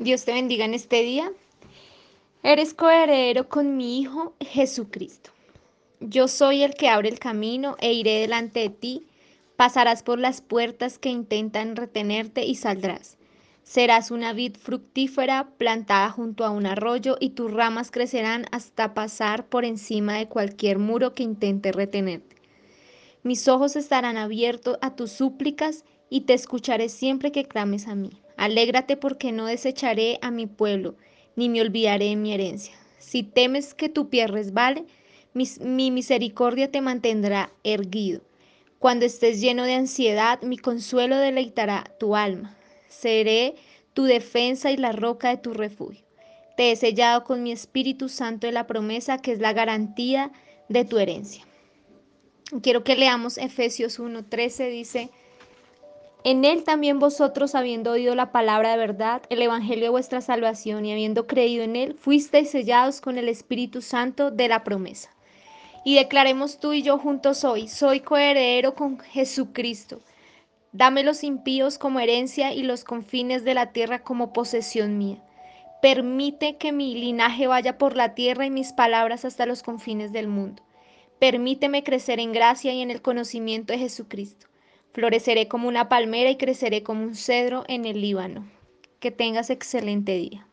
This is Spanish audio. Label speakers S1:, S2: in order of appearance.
S1: Dios te bendiga en este día. Eres coheredero con mi Hijo Jesucristo. Yo soy el que abre el camino e iré delante de ti. Pasarás por las puertas que intentan retenerte y saldrás. Serás una vid fructífera plantada junto a un arroyo y tus ramas crecerán hasta pasar por encima de cualquier muro que intente retenerte. Mis ojos estarán abiertos a tus súplicas y te escucharé siempre que clames a mí. Alégrate porque no desecharé a mi pueblo, ni me olvidaré de mi herencia. Si temes que tu pie resbale, mi, mi misericordia te mantendrá erguido. Cuando estés lleno de ansiedad, mi consuelo deleitará tu alma. Seré tu defensa y la roca de tu refugio. Te he sellado con mi Espíritu Santo de la promesa que es la garantía de tu herencia. Quiero que leamos Efesios 1:13, dice, en él también vosotros, habiendo oído la palabra de verdad, el evangelio de vuestra salvación, y habiendo creído en él, fuisteis sellados con el Espíritu Santo de la promesa. Y declaremos tú y yo juntos hoy, soy coheredero con Jesucristo. Dame los impíos como herencia y los confines de la tierra como posesión mía. Permite que mi linaje vaya por la tierra y mis palabras hasta los confines del mundo. Permíteme crecer en gracia y en el conocimiento de Jesucristo. Floreceré como una palmera y creceré como un cedro en el Líbano. Que tengas excelente día.